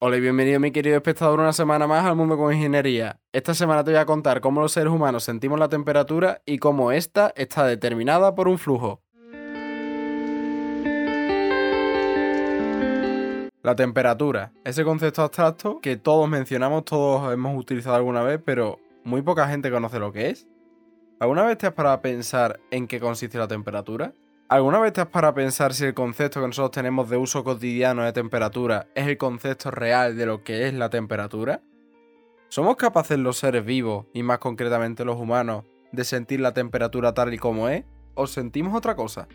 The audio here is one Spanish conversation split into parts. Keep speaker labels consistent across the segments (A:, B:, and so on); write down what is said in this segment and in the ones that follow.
A: Hola y bienvenido mi querido espectador una semana más al mundo con ingeniería. Esta semana te voy a contar cómo los seres humanos sentimos la temperatura y cómo esta está determinada por un flujo. La temperatura, ese concepto abstracto que todos mencionamos, todos hemos utilizado alguna vez, pero muy poca gente conoce lo que es. ¿Alguna vez te has parado a pensar en qué consiste la temperatura? ¿Alguna vez te has para pensar si el concepto que nosotros tenemos de uso cotidiano de temperatura es el concepto real de lo que es la temperatura? ¿Somos capaces los seres vivos, y más concretamente los humanos, de sentir la temperatura tal y como es? ¿O sentimos otra cosa?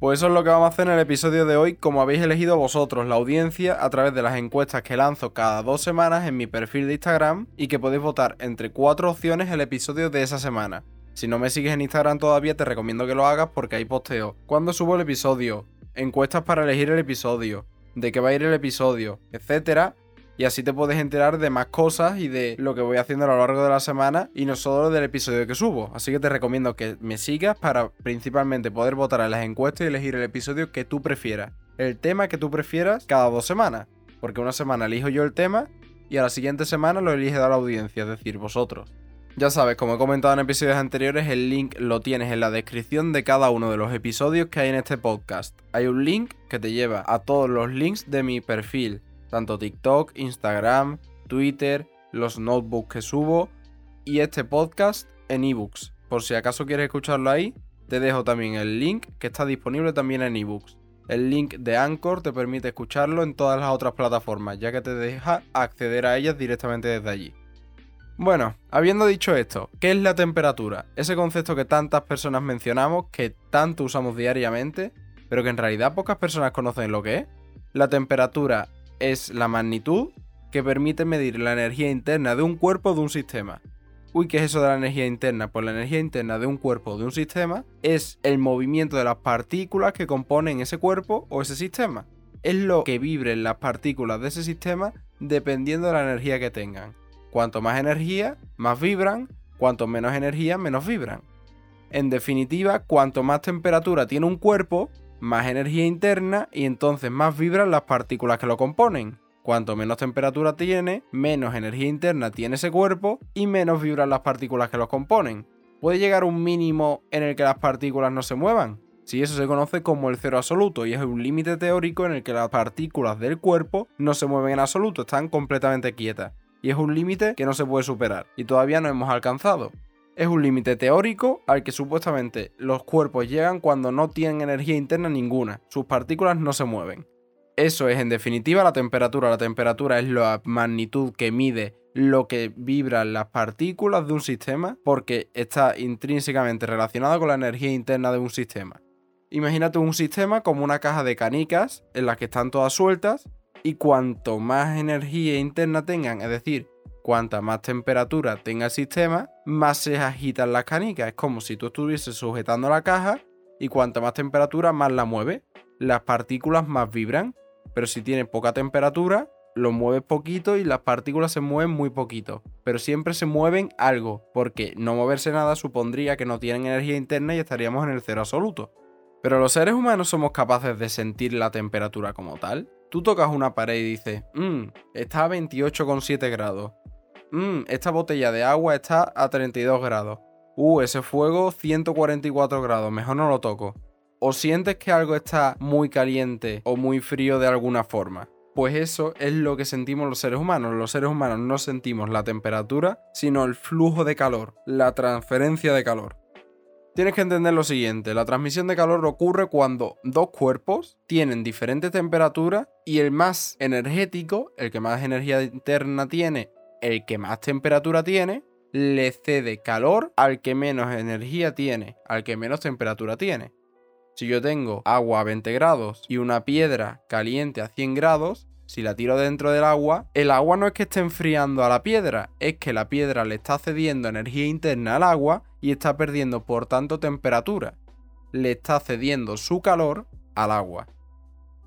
A: Pues eso es lo que vamos a hacer en el episodio de hoy, como habéis elegido vosotros, la audiencia, a través de las encuestas que lanzo cada dos semanas en mi perfil de Instagram y que podéis votar entre cuatro opciones el episodio de esa semana. Si no me sigues en Instagram todavía, te recomiendo que lo hagas porque hay posteo. Cuando subo el episodio, encuestas para elegir el episodio, de qué va a ir el episodio, etcétera. Y así te puedes enterar de más cosas y de lo que voy haciendo a lo largo de la semana y no solo del episodio que subo. Así que te recomiendo que me sigas para principalmente poder votar en las encuestas y elegir el episodio que tú prefieras. El tema que tú prefieras cada dos semanas. Porque una semana elijo yo el tema y a la siguiente semana lo elige la audiencia, es decir, vosotros. Ya sabes, como he comentado en episodios anteriores, el link lo tienes en la descripción de cada uno de los episodios que hay en este podcast. Hay un link que te lleva a todos los links de mi perfil, tanto TikTok, Instagram, Twitter, los notebooks que subo y este podcast en ebooks. Por si acaso quieres escucharlo ahí, te dejo también el link que está disponible también en ebooks. El link de Anchor te permite escucharlo en todas las otras plataformas, ya que te deja acceder a ellas directamente desde allí. Bueno, habiendo dicho esto, ¿qué es la temperatura? Ese concepto que tantas personas mencionamos, que tanto usamos diariamente, pero que en realidad pocas personas conocen lo que es. La temperatura es la magnitud que permite medir la energía interna de un cuerpo o de un sistema. Uy, ¿qué es eso de la energía interna? Pues la energía interna de un cuerpo o de un sistema es el movimiento de las partículas que componen ese cuerpo o ese sistema. Es lo que vibren las partículas de ese sistema dependiendo de la energía que tengan. Cuanto más energía, más vibran, cuanto menos energía, menos vibran. En definitiva, cuanto más temperatura tiene un cuerpo, más energía interna y entonces más vibran las partículas que lo componen. Cuanto menos temperatura tiene, menos energía interna tiene ese cuerpo y menos vibran las partículas que lo componen. ¿Puede llegar un mínimo en el que las partículas no se muevan? Si eso se conoce como el cero absoluto y es un límite teórico en el que las partículas del cuerpo no se mueven en absoluto, están completamente quietas y es un límite que no se puede superar y todavía no hemos alcanzado. Es un límite teórico al que supuestamente los cuerpos llegan cuando no tienen energía interna ninguna, sus partículas no se mueven. Eso es en definitiva la temperatura. La temperatura es la magnitud que mide lo que vibran las partículas de un sistema porque está intrínsecamente relacionada con la energía interna de un sistema. Imagínate un sistema como una caja de canicas en las que están todas sueltas y cuanto más energía interna tengan, es decir, cuanta más temperatura tenga el sistema, más se agitan las canicas. Es como si tú estuvieses sujetando la caja y cuanta más temperatura, más la mueve. Las partículas más vibran, pero si tiene poca temperatura, lo mueves poquito y las partículas se mueven muy poquito. Pero siempre se mueven algo, porque no moverse nada supondría que no tienen energía interna y estaríamos en el cero absoluto. Pero los seres humanos somos capaces de sentir la temperatura como tal. Tú tocas una pared y dices, mmm, está a 28,7 grados. Mmm, esta botella de agua está a 32 grados. Uh, ese fuego 144 grados, mejor no lo toco. ¿O sientes que algo está muy caliente o muy frío de alguna forma? Pues eso es lo que sentimos los seres humanos. Los seres humanos no sentimos la temperatura, sino el flujo de calor, la transferencia de calor. Tienes que entender lo siguiente, la transmisión de calor ocurre cuando dos cuerpos tienen diferentes temperaturas y el más energético, el que más energía interna tiene, el que más temperatura tiene, le cede calor al que menos energía tiene, al que menos temperatura tiene. Si yo tengo agua a 20 grados y una piedra caliente a 100 grados, si la tiro dentro del agua, el agua no es que esté enfriando a la piedra, es que la piedra le está cediendo energía interna al agua y está perdiendo por tanto temperatura. Le está cediendo su calor al agua.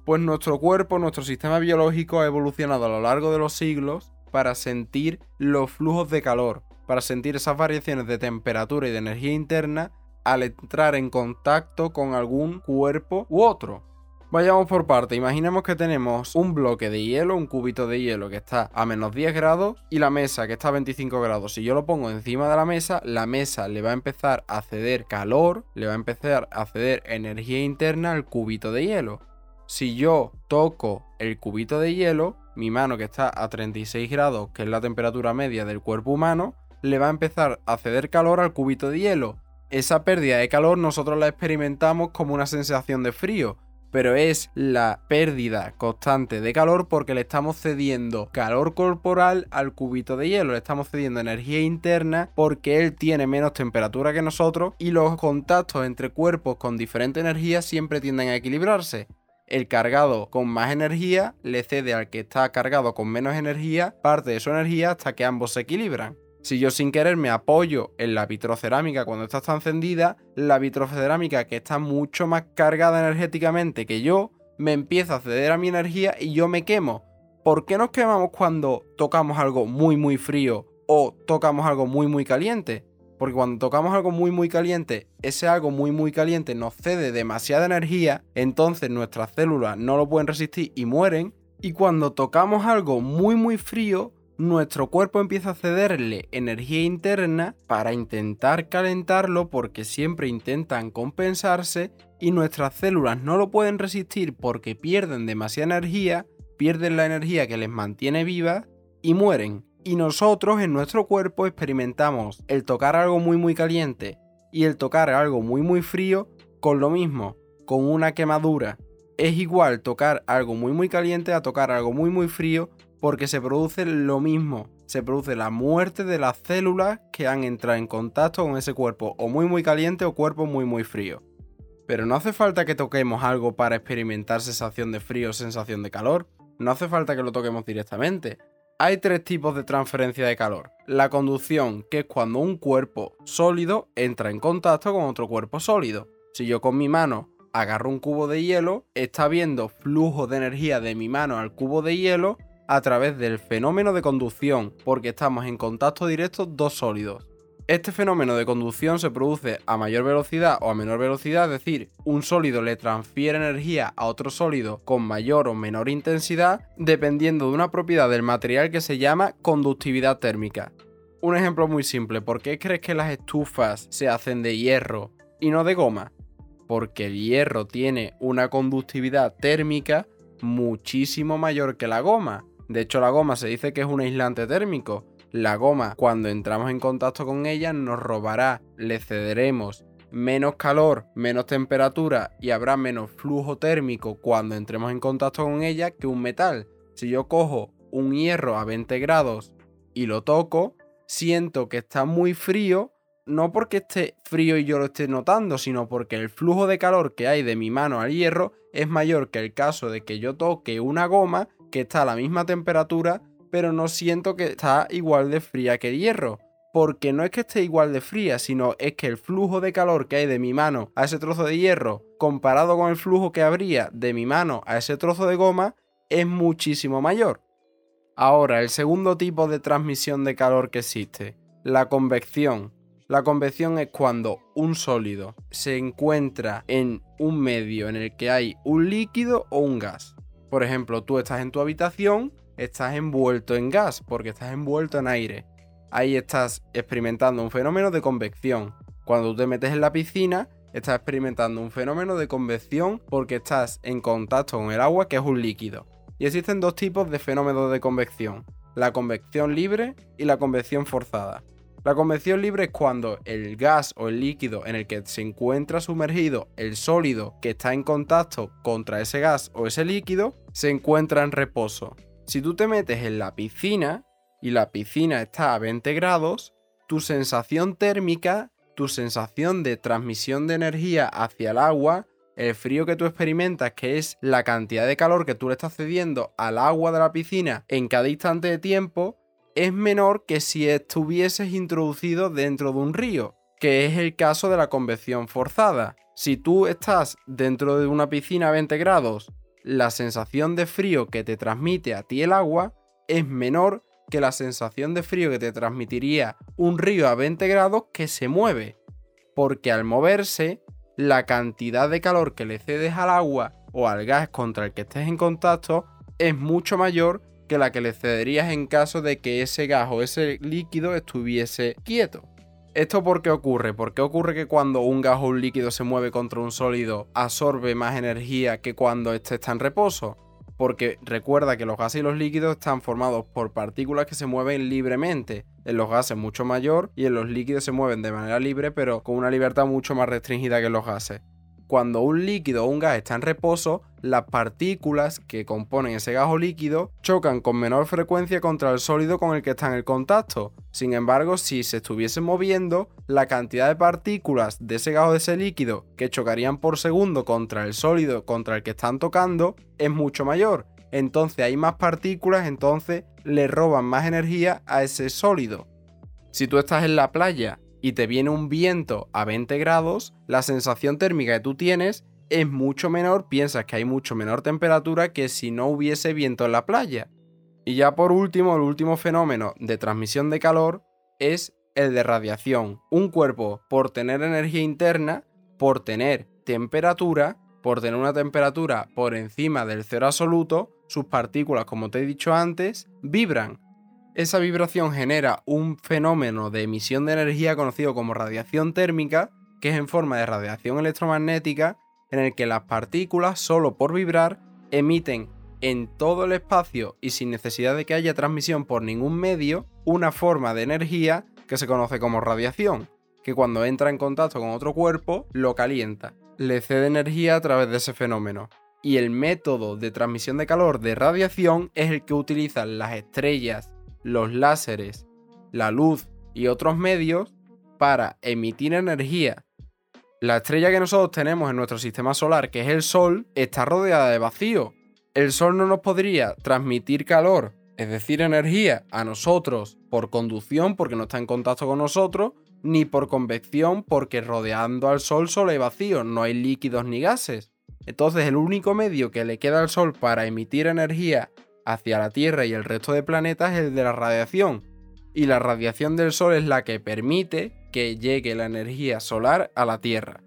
A: Pues nuestro cuerpo, nuestro sistema biológico ha evolucionado a lo largo de los siglos para sentir los flujos de calor, para sentir esas variaciones de temperatura y de energía interna al entrar en contacto con algún cuerpo u otro. Vayamos por parte, imaginemos que tenemos un bloque de hielo, un cubito de hielo que está a menos 10 grados y la mesa que está a 25 grados. Si yo lo pongo encima de la mesa, la mesa le va a empezar a ceder calor, le va a empezar a ceder energía interna al cubito de hielo. Si yo toco el cubito de hielo, mi mano que está a 36 grados, que es la temperatura media del cuerpo humano, le va a empezar a ceder calor al cubito de hielo. Esa pérdida de calor nosotros la experimentamos como una sensación de frío, pero es la pérdida constante de calor porque le estamos cediendo calor corporal al cubito de hielo, le estamos cediendo energía interna porque él tiene menos temperatura que nosotros y los contactos entre cuerpos con diferente energía siempre tienden a equilibrarse. El cargado con más energía le cede al que está cargado con menos energía parte de su energía hasta que ambos se equilibran. Si yo sin querer me apoyo en la vitrocerámica cuando esta está encendida, la vitrocerámica que está mucho más cargada energéticamente que yo, me empieza a ceder a mi energía y yo me quemo. ¿Por qué nos quemamos cuando tocamos algo muy muy frío o tocamos algo muy muy caliente? Porque cuando tocamos algo muy muy caliente, ese algo muy muy caliente nos cede demasiada energía, entonces nuestras células no lo pueden resistir y mueren. Y cuando tocamos algo muy muy frío, nuestro cuerpo empieza a cederle energía interna para intentar calentarlo porque siempre intentan compensarse y nuestras células no lo pueden resistir porque pierden demasiada energía, pierden la energía que les mantiene viva y mueren. Y nosotros en nuestro cuerpo experimentamos el tocar algo muy muy caliente y el tocar algo muy muy frío con lo mismo, con una quemadura. Es igual tocar algo muy muy caliente a tocar algo muy muy frío porque se produce lo mismo. Se produce la muerte de las células que han entrado en contacto con ese cuerpo o muy muy caliente o cuerpo muy muy frío. Pero no hace falta que toquemos algo para experimentar sensación de frío o sensación de calor. No hace falta que lo toquemos directamente. Hay tres tipos de transferencia de calor. La conducción, que es cuando un cuerpo sólido entra en contacto con otro cuerpo sólido. Si yo con mi mano agarro un cubo de hielo, está viendo flujo de energía de mi mano al cubo de hielo a través del fenómeno de conducción, porque estamos en contacto directo dos sólidos. Este fenómeno de conducción se produce a mayor velocidad o a menor velocidad, es decir, un sólido le transfiere energía a otro sólido con mayor o menor intensidad, dependiendo de una propiedad del material que se llama conductividad térmica. Un ejemplo muy simple, ¿por qué crees que las estufas se hacen de hierro y no de goma? Porque el hierro tiene una conductividad térmica muchísimo mayor que la goma. De hecho, la goma se dice que es un aislante térmico. La goma, cuando entramos en contacto con ella, nos robará, le cederemos menos calor, menos temperatura y habrá menos flujo térmico cuando entremos en contacto con ella que un metal. Si yo cojo un hierro a 20 grados y lo toco, siento que está muy frío, no porque esté frío y yo lo esté notando, sino porque el flujo de calor que hay de mi mano al hierro es mayor que el caso de que yo toque una goma que está a la misma temperatura, pero no siento que está igual de fría que el hierro. Porque no es que esté igual de fría, sino es que el flujo de calor que hay de mi mano a ese trozo de hierro, comparado con el flujo que habría de mi mano a ese trozo de goma, es muchísimo mayor. Ahora, el segundo tipo de transmisión de calor que existe, la convección. La convección es cuando un sólido se encuentra en un medio en el que hay un líquido o un gas. Por ejemplo, tú estás en tu habitación, estás envuelto en gas porque estás envuelto en aire. Ahí estás experimentando un fenómeno de convección. Cuando tú te metes en la piscina, estás experimentando un fenómeno de convección porque estás en contacto con el agua que es un líquido. Y existen dos tipos de fenómenos de convección, la convección libre y la convección forzada. La convección libre es cuando el gas o el líquido en el que se encuentra sumergido el sólido que está en contacto contra ese gas o ese líquido se encuentra en reposo. Si tú te metes en la piscina y la piscina está a 20 grados, tu sensación térmica, tu sensación de transmisión de energía hacia el agua, el frío que tú experimentas, que es la cantidad de calor que tú le estás cediendo al agua de la piscina en cada instante de tiempo, es menor que si estuvieses introducido dentro de un río, que es el caso de la convección forzada. Si tú estás dentro de una piscina a 20 grados, la sensación de frío que te transmite a ti el agua es menor que la sensación de frío que te transmitiría un río a 20 grados que se mueve. Porque al moverse, la cantidad de calor que le cedes al agua o al gas contra el que estés en contacto es mucho mayor que la que le cederías en caso de que ese gas o ese líquido estuviese quieto. ¿Esto por qué ocurre? ¿Por qué ocurre que cuando un gas o un líquido se mueve contra un sólido absorbe más energía que cuando éste está en reposo? Porque recuerda que los gases y los líquidos están formados por partículas que se mueven libremente. En los gases mucho mayor y en los líquidos se mueven de manera libre pero con una libertad mucho más restringida que en los gases cuando un líquido o un gas está en reposo, las partículas que componen ese gas o líquido chocan con menor frecuencia contra el sólido con el que está en el contacto. Sin embargo, si se estuviese moviendo, la cantidad de partículas de ese gas o de ese líquido que chocarían por segundo contra el sólido contra el que están tocando es mucho mayor. Entonces hay más partículas, entonces le roban más energía a ese sólido. Si tú estás en la playa y te viene un viento a 20 grados, la sensación térmica que tú tienes es mucho menor, piensas que hay mucho menor temperatura que si no hubiese viento en la playa. Y ya por último, el último fenómeno de transmisión de calor es el de radiación. Un cuerpo, por tener energía interna, por tener temperatura, por tener una temperatura por encima del cero absoluto, sus partículas, como te he dicho antes, vibran. Esa vibración genera un fenómeno de emisión de energía conocido como radiación térmica, que es en forma de radiación electromagnética, en el que las partículas, solo por vibrar, emiten en todo el espacio y sin necesidad de que haya transmisión por ningún medio, una forma de energía que se conoce como radiación, que cuando entra en contacto con otro cuerpo lo calienta, le cede energía a través de ese fenómeno. Y el método de transmisión de calor de radiación es el que utilizan las estrellas los láseres, la luz y otros medios para emitir energía. La estrella que nosotros tenemos en nuestro sistema solar, que es el Sol, está rodeada de vacío. El Sol no nos podría transmitir calor, es decir, energía, a nosotros por conducción, porque no está en contacto con nosotros, ni por convección, porque rodeando al Sol solo hay vacío, no hay líquidos ni gases. Entonces el único medio que le queda al Sol para emitir energía hacia la Tierra y el resto de planetas es el de la radiación. Y la radiación del Sol es la que permite que llegue la energía solar a la Tierra.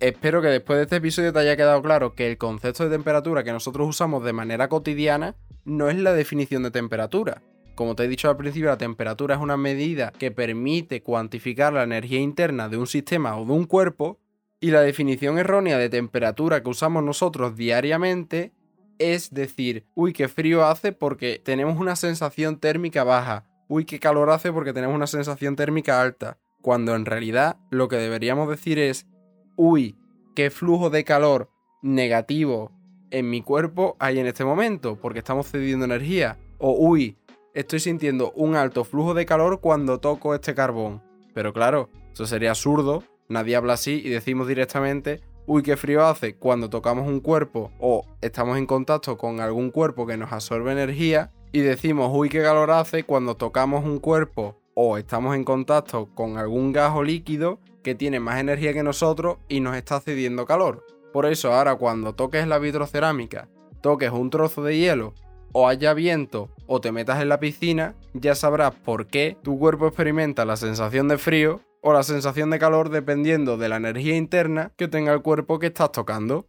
A: Espero que después de este episodio te haya quedado claro que el concepto de temperatura que nosotros usamos de manera cotidiana no es la definición de temperatura. Como te he dicho al principio, la temperatura es una medida que permite cuantificar la energía interna de un sistema o de un cuerpo, y la definición errónea de temperatura que usamos nosotros diariamente es decir, uy, qué frío hace porque tenemos una sensación térmica baja, uy, qué calor hace porque tenemos una sensación térmica alta, cuando en realidad lo que deberíamos decir es, uy, qué flujo de calor negativo en mi cuerpo hay en este momento, porque estamos cediendo energía, o uy, estoy sintiendo un alto flujo de calor cuando toco este carbón. Pero claro, eso sería absurdo, nadie habla así y decimos directamente, uy, qué frío hace cuando tocamos un cuerpo o estamos en contacto con algún cuerpo que nos absorbe energía y decimos, uy, qué calor hace cuando tocamos un cuerpo o estamos en contacto con algún gas o líquido que tiene más energía que nosotros y nos está cediendo calor. Por eso ahora cuando toques la vitrocerámica, toques un trozo de hielo o haya viento o te metas en la piscina, ya sabrás por qué tu cuerpo experimenta la sensación de frío o la sensación de calor dependiendo de la energía interna que tenga el cuerpo que estás tocando.